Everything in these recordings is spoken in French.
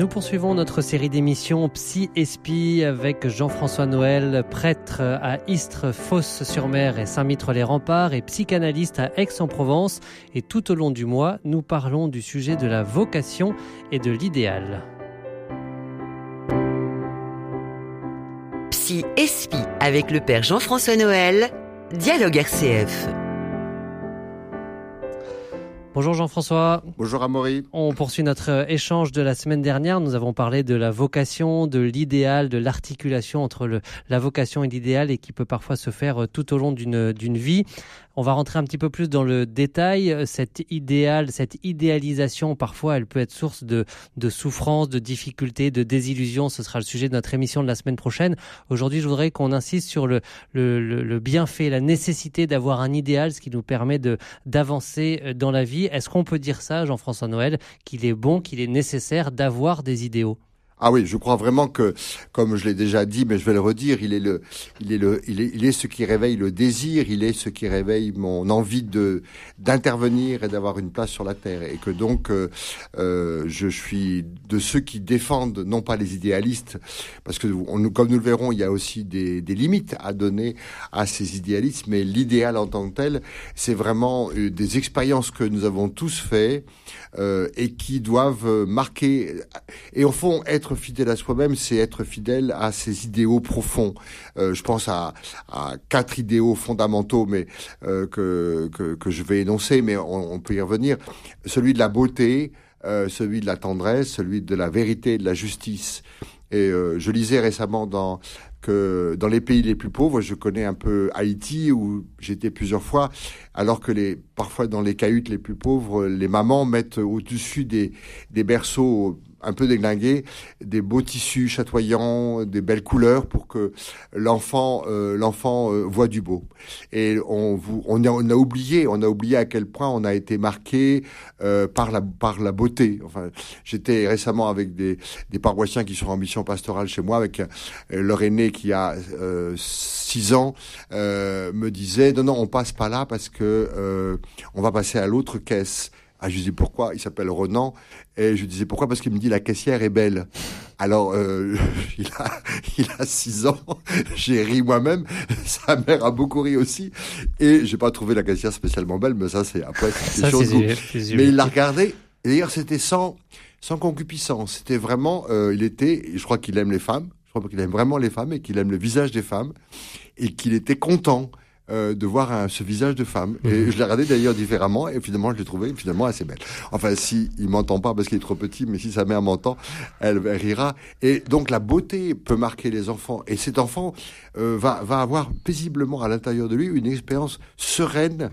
Nous poursuivons notre série d'émissions Psy Espi avec Jean-François Noël, prêtre à Istres, Fosse-sur-Mer et Saint-Mitre-les-Remparts et psychanalyste à Aix-en-Provence. Et tout au long du mois, nous parlons du sujet de la vocation et de l'idéal. Psy Espi avec le père Jean-François Noël, Dialogue RCF. Bonjour Jean-François. Bonjour Amaury. On poursuit notre euh, échange de la semaine dernière. Nous avons parlé de la vocation, de l'idéal, de l'articulation entre le, la vocation et l'idéal et qui peut parfois se faire euh, tout au long d'une vie. On va rentrer un petit peu plus dans le détail. Cet idéal, cette idéalisation, parfois, elle peut être source de, de souffrance, de difficultés, de désillusion. Ce sera le sujet de notre émission de la semaine prochaine. Aujourd'hui, je voudrais qu'on insiste sur le, le, le, bienfait, la nécessité d'avoir un idéal, ce qui nous permet de d'avancer euh, dans la vie. Est-ce qu'on peut dire ça, Jean-François Noël, qu'il est bon, qu'il est nécessaire d'avoir des idéaux? Ah oui, je crois vraiment que, comme je l'ai déjà dit, mais je vais le redire, il est le, il est le, il est, il est ce qui réveille le désir, il est ce qui réveille mon envie de d'intervenir et d'avoir une place sur la terre, et que donc euh, euh je suis de ceux qui défendent non pas les idéalistes, parce que comme nous le verrons, il y a aussi des, des limites à donner à ces idéalistes, mais l'idéal en tant que tel, c'est vraiment euh, des expériences que nous avons tous fait euh, et qui doivent marquer et au fond être fidèle à soi-même, c'est être fidèle à ses idéaux profonds. Euh, je pense à, quatre idéaux fondamentaux, mais euh, que, que, je vais énoncer, mais on, peut y revenir. Celui de la beauté, euh, celui de la tendresse, celui de la vérité de la justice. Et je lisais récemment dans que dans les pays les plus pauvres, je connais un peu Haïti où j'étais plusieurs fois, alors que les parfois dans les cahutes les plus pauvres, les mamans mettent au-dessus des, des berceaux un peu déglingué, des beaux tissus chatoyants, des belles couleurs pour que l'enfant euh, l'enfant euh, voit du beau. Et on, vous, on, a, on a oublié, on a oublié à quel point on a été marqué euh, par la par la beauté. Enfin, j'étais récemment avec des des paroissiens qui sont en mission pastorale chez moi, avec leur aîné qui a six ans, me disait non non on passe pas là parce que on va passer à l'autre caisse. Ah, je disais pourquoi? Il s'appelle Renan. Et je disais pourquoi? Parce qu'il me dit la caissière est belle. Alors, euh, il, a, il a six ans. J'ai ri moi-même. Sa mère a beaucoup ri aussi. Et j'ai pas trouvé la caissière spécialement belle, mais ça, c'est après. C'est Mais il l'a regardé. Et d'ailleurs, c'était sans, sans concupiscence. C'était vraiment, euh, il était, je crois qu'il aime les femmes. Je crois qu'il aime vraiment les femmes et qu'il aime le visage des femmes. Et qu'il était content euh, de voir ce visage de femme. Et mhm. je l'ai regardé d'ailleurs différemment, et finalement, je l'ai trouvé finalement assez belle. Enfin, si il m'entend pas parce qu'il est trop petit, mais si sa mère m'entend, elle, rira. Et donc, la beauté peut marquer les enfants. Et cet enfant euh, va, va avoir paisiblement à l'intérieur de lui une expérience sereine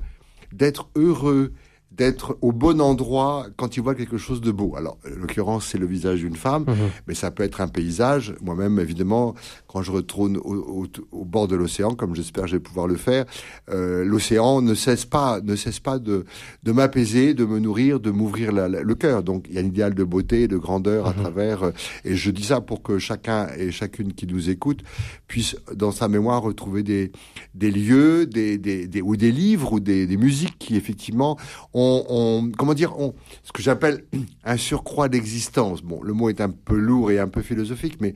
d'être heureux, d'être au bon endroit quand il voit quelque chose de beau. Alors, en l'occurrence, c'est le visage d'une femme, mhm. mais ça peut être un paysage. Moi-même, évidemment, quand je retourne au, bord de l'océan, comme j'espère je vais pouvoir le faire, euh, l'océan ne cesse pas, ne cesse pas de, de m'apaiser, de me nourrir, de m'ouvrir le cœur. Donc, il y a un idéal de beauté, de grandeur à mhm. travers. Euh, et je dis ça pour que chacun et chacune qui nous écoute puisse, dans sa mémoire, retrouver des, des lieux, des, des, des ou des livres ou des, des musiques qui effectivement ont on, comment dire, on, ce que j'appelle un surcroît d'existence. Bon, le mot est un peu lourd et un peu philosophique, mais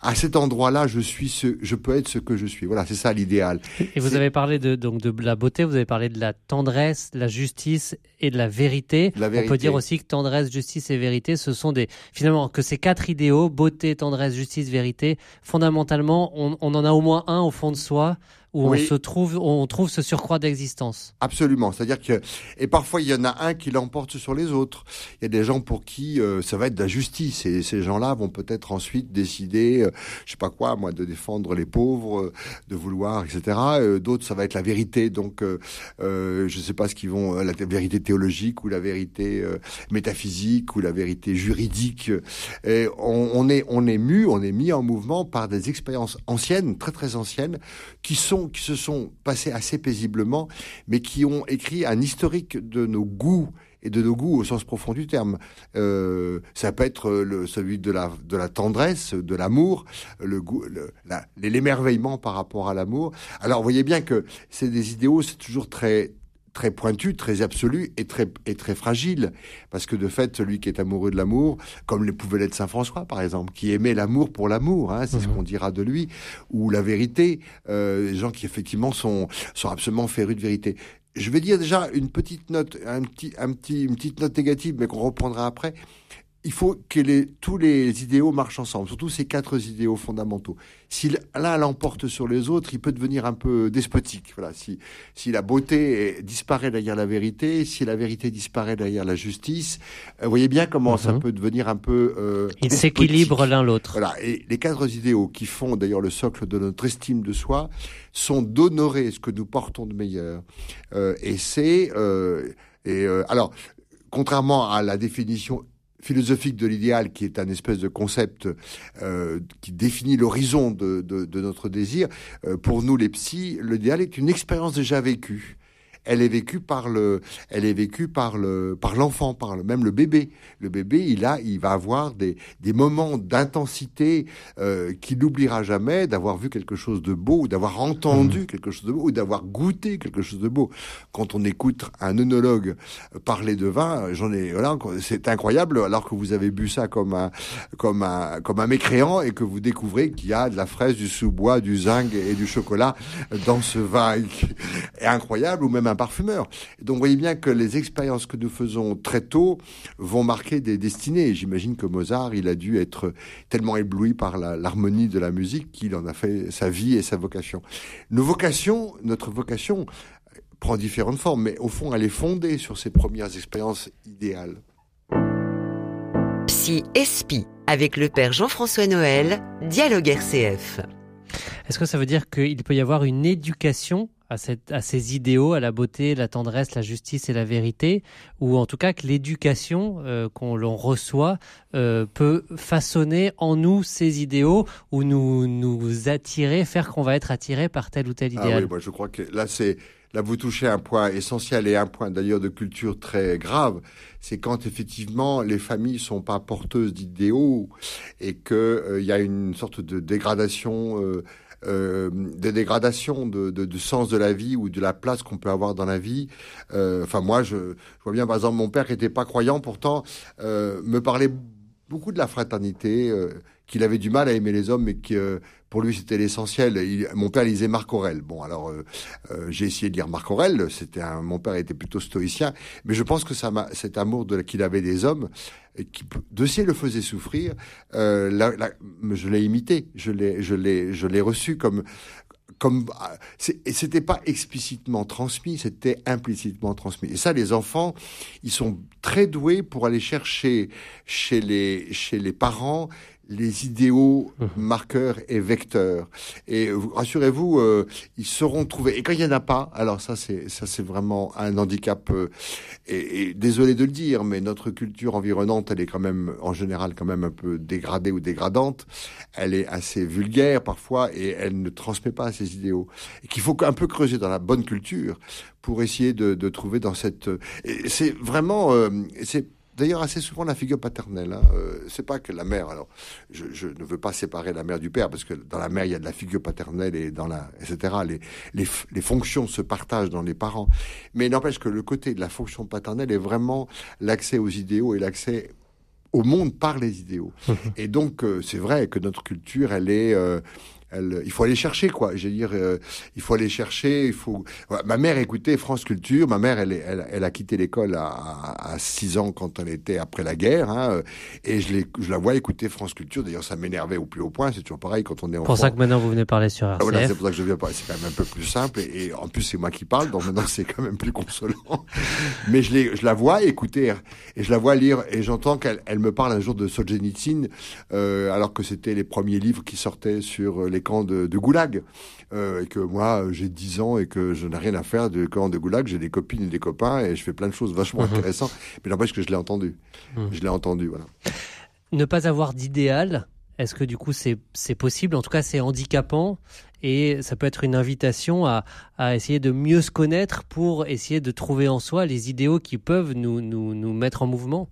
à cet endroit-là, je suis ce, je peux être ce que je suis. Voilà, c'est ça l'idéal. Et vous avez parlé de donc de la beauté, vous avez parlé de la tendresse, de la justice et de la vérité. La vérité. On peut dire aussi que tendresse, justice et vérité, ce sont des finalement que ces quatre idéaux, beauté, tendresse, justice, vérité, fondamentalement, on, on en a au moins un au fond de soi où on se trouve, on trouve ce surcroît d'existence. Absolument. C'est-à-dire que, et parfois il y en a un qui l'emporte sur les autres. Il y a des gens pour qui euh, ça va être de la justice et ces gens-là vont peut-être ensuite décider, euh, je sais pas quoi, moi, de défendre les pauvres, euh, de vouloir, etc. D'autres, ça va être la vérité. Donc, je sais pas ce qu'ils vont, la vérité théologique ou la vérité métaphysique ou la vérité juridique. Et on, est, on est mu, on est mis en mouvement par des expériences anciennes, très très anciennes, qui sont qui se sont passés assez paisiblement, mais qui ont écrit un historique de nos goûts et de nos goûts au sens profond du terme. Euh, ça peut être le, celui de la, de la tendresse, de l'amour, le goût, l'émerveillement par rapport à l'amour. Alors, vous voyez bien que c'est des idéaux, c'est toujours très très pointu, très absolu et très, et très fragile. Parce que de fait, celui qui est amoureux de l'amour, comme le pouvait l'être Saint François, par exemple, qui aimait l'amour pour l'amour, hein, c'est ce mhm. qu'on dira de lui, ou la vérité, euh, les gens qui effectivement sont, sont absolument férus de vérité. Je vais dire déjà une petite note, un petit, un petit, une petite note négative, mais qu'on reprendra après il faut que les, tous les idéaux marchent ensemble, surtout ces quatre idéaux fondamentaux. Si l'un l'emporte sur les autres, il peut devenir un peu despotique. Voilà, si, si la beauté disparaît derrière la vérité, si la vérité disparaît derrière la justice, euh, vous voyez bien comment ça mhm. peut devenir un peu. Euh, Ils s'équilibrent l'un l'autre. Voilà, et les quatre idéaux qui font d'ailleurs le socle de notre estime de soi sont d'honorer ce que nous portons de meilleur. Euh, et c'est euh, et euh, alors contrairement à la définition philosophique de l'idéal, qui est un espèce de concept euh, qui définit l'horizon de, de, de, notre désir, euh, pour nous les psys, l'idéal est une expérience déjà vécue elle est vécue par le, elle est vécue par le, par l'enfant, par le, même le bébé. Le bébé, il a, il va avoir des, des moments d'intensité euh, qu'il n'oubliera jamais, d'avoir vu quelque chose de beau, ou d'avoir entendu mmh. quelque chose de beau, ou d'avoir goûté quelque chose de beau. Quand on écoute un œnologue parler de vin, j'en ai, voilà, c'est incroyable, alors que vous avez bu ça comme un, comme un, comme un mécréant et que vous découvrez qu'il y a de la fraise, du sous-bois, du zinc et du chocolat dans ce vin. incroyable, ou même un parfumeur. Donc vous voyez bien que les expériences que nous faisons très tôt vont marquer des destinées. J'imagine que Mozart, il a dû être tellement ébloui par l'harmonie de la musique qu'il en a fait sa vie et sa vocation. Nos vocations, notre vocation prend différentes formes, mais au fond, elle est fondée sur ces premières expériences idéales. Psy Espi, avec le père Jean-François Noël, Dialogue RCF. Est-ce que ça veut dire qu'il peut y avoir une éducation à, cette, à ces idéaux, à la beauté, la tendresse, la justice et la vérité, ou en tout cas que l'éducation euh, qu'on l'on reçoit euh, peut façonner en nous ces idéaux ou nous, nous attirer, faire qu'on va être attiré par tel ou tel idéal. Ah oui, moi je crois que là c'est là vous touchez un point essentiel et un point d'ailleurs de culture très grave, c'est quand effectivement les familles sont pas porteuses d'idéaux et que euh, il y a une sorte de dégradation euh, euh, des dégradations de, de, de, sens de la vie ou de la place qu'on peut avoir dans la vie. Euh, enfin, moi, je, je, vois bien, par exemple, mon père qui n'était pas croyant, pourtant, euh, me parlait beaucoup de la fraternité, euh, qu'il avait du mal à aimer les hommes, mais que pour lui c'était l'essentiel. Mon père lisait Marc Aurel. Bon, alors euh, euh, j'ai essayé de lire Marc Aurel. C'était un, mon père était plutôt stoïcien, mais je pense que ça cet amour de, qu'il avait des hommes, qui de ciel le faisait souffrir, euh, je l'ai imité, je l'ai, je l'ai, je l'ai reçu comme comme c'était pas explicitement transmis, c'était implicitement transmis. Et ça, les enfants, ils sont très doués pour aller chercher chez les chez les parents les idéaux mhm. marqueurs et vecteurs. Et rassurez-vous, euh, ils seront trouvés. Et quand il n'y en a pas, alors ça c'est ça c'est vraiment un handicap. Euh, et, désolé de le dire, mais notre culture environnante, elle est quand même en général quand même un peu dégradée ou dégradante. Elle est assez vulgaire parfois et elle ne transmet pas ces idéaux. Et qu'il faut un peu creuser dans la bonne culture pour essayer de, de trouver dans cette. C'est vraiment euh, c'est D'ailleurs, assez souvent la figure paternelle. Hein. Euh, c'est pas que la mère. Alors, je, je, ne veux pas séparer la mère du père parce que dans la mère il y a de la figure paternelle et dans la etc. Les, les, les fonctions se partagent dans les parents. Mais n'empêche que le côté de la fonction paternelle est vraiment l'accès aux idéaux et l'accès au monde par les idéaux. et donc, euh, c'est vrai que notre culture, elle est euh, il faut aller chercher quoi. Je veux dire, euh, il faut aller chercher. Il faut. Ma mère écoutait France Culture. Ma mère, elle, elle, elle a quitté l'école à, à 6 ans quand elle était après la guerre, hein, et je, je la vois écouter France Culture. D'ailleurs, ça m'énervait au plus haut point. C'est toujours pareil quand on est enfant. Pour ça que maintenant vous venez parler sur RCF. Ah, voilà, c'est pour ça que je viens parler. C'est quand même un peu plus simple, et, en plus c'est moi qui parle, donc maintenant c'est quand même plus consolant. Mais je, je la vois écouter et je la vois lire et j'entends qu'elle elle me parle un jour de Solzhenitsyn, euh, alors que c'était les premiers livres qui sortaient sur les les camps de, Goulag. Euh, et que moi, j'ai 10 ans et que je n'ai rien à faire de camp de Goulag. J'ai des copines et des copains et je fais plein de choses vachement mhm. intéressantes. Mais n'empêche que je l'ai entendu. Mhm. Je l'ai entendu, voilà. Ne pas avoir d'idéal, est-ce que du coup c'est possible? En tout cas, c'est handicapant et ça peut être une invitation à, à, essayer de mieux se connaître pour essayer de trouver en soi les idéaux qui peuvent nous, nous, nous mettre en mouvement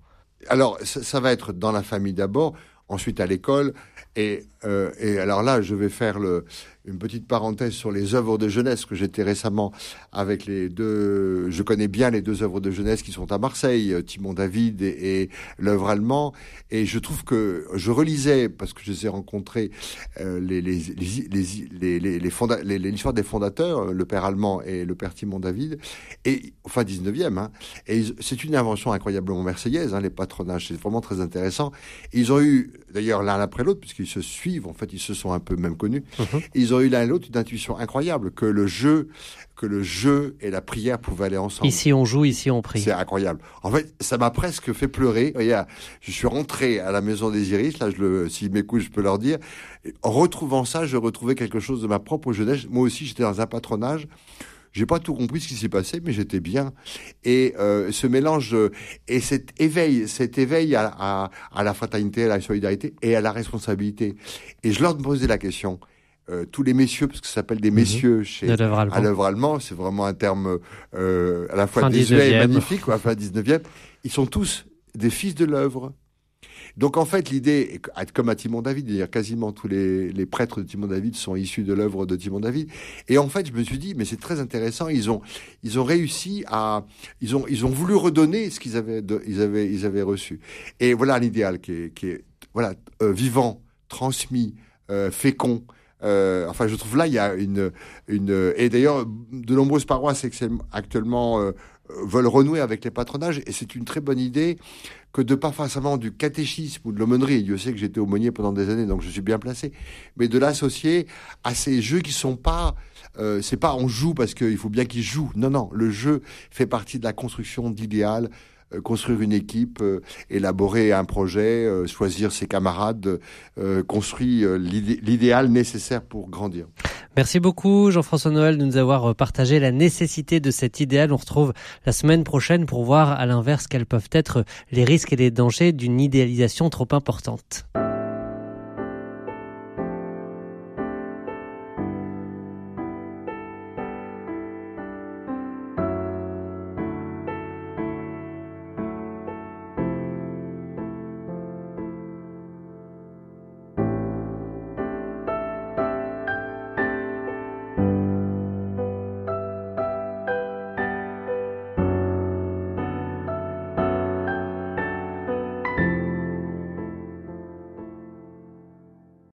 alors, ça, va être dans la famille d'abord. ensuite à l'école. Et, euh, et alors là, je vais faire le, une petite parenthèse sur les œuvres de jeunesse que j'étais récemment avec les deux. Je connais bien les deux œuvres de jeunesse qui sont à Marseille, euh, Timon David et, et l'œuvre allemand. Et je trouve que je relisais parce que je les ai rencontrés euh, les les les les les, l'histoire des fondateurs, le père allemand et le père Timon David, et enfin 19e. Hein, et c'est une invention incroyablement marseillaise. Hein, les patronages, c'est vraiment très intéressant. ils ont eu d'ailleurs l'un après l'autre puisqu'ils se suivent. En fait, ils se sont un peu même connus. Mhm. Ils ont eu l'un et l'autre une intuition incroyable que le jeu, que le jeu et la prière pouvaient aller ensemble. Ici on joue, ici on prie. C'est incroyable. En fait, ça m'a presque fait pleurer. je suis rentré à la maison des Iris. Là, je le, s'ils m'écoutent, je peux leur dire. En retrouvant ça, je retrouvais quelque chose de ma propre jeunesse. Moi aussi, j'étais dans un patronage. J'ai pas tout compris ce qui s'est passé, mais j'étais bien. Et euh, ce mélange et cet éveil, cet éveil à, à, à, la fraternité, à la solidarité et à la responsabilité. Et je leur posais la question. Euh, tous les messieurs, parce que ça s'appelle des mhm. messieurs chez à l'œuvre allemand, c'est vraiment un terme euh, à la fois désuet et magnifique, quoi, fin 19e. Ils sont tous des fils de l'œuvre. Donc en fait, l'idée, comme à Timon David, dire quasiment tous les, prêtres de Timon David sont issus de l'œuvre de Timon David. Et en fait, je me suis dit, mais c'est très intéressant. Ils ont, ils ont réussi à, ils ont, ils ont voulu redonner ce qu'ils avaient, ils avaient, ils avaient reçu. Et voilà l'idéal qui est, qui est, voilà, euh, vivant, transmis, euh, fécond. Euh, enfin, je trouve là, il y a une, une et d'ailleurs, de nombreuses paroisses actuellement veulent renouer avec les patronages, et c'est une très bonne idée que de pas forcément du catéchisme ou de l'aumônerie. Dieu sait que j'étais aumônier pendant des années, donc je suis bien placé, mais de l'associer à ces jeux qui sont pas, euh, c'est pas on joue parce qu'il faut bien qu'ils jouent. Non, non, le jeu fait partie de la construction d'idéal euh, construire une équipe, euh, élaborer un projet, euh, choisir ses camarades, construire l'idéal nécessaire pour grandir. Merci beaucoup Jean-François Noël de nous avoir partagé la nécessité de cet idéal. On retrouve la semaine prochaine pour voir à l'inverse quels peuvent être les risques et les dangers d'une idéalisation trop importante.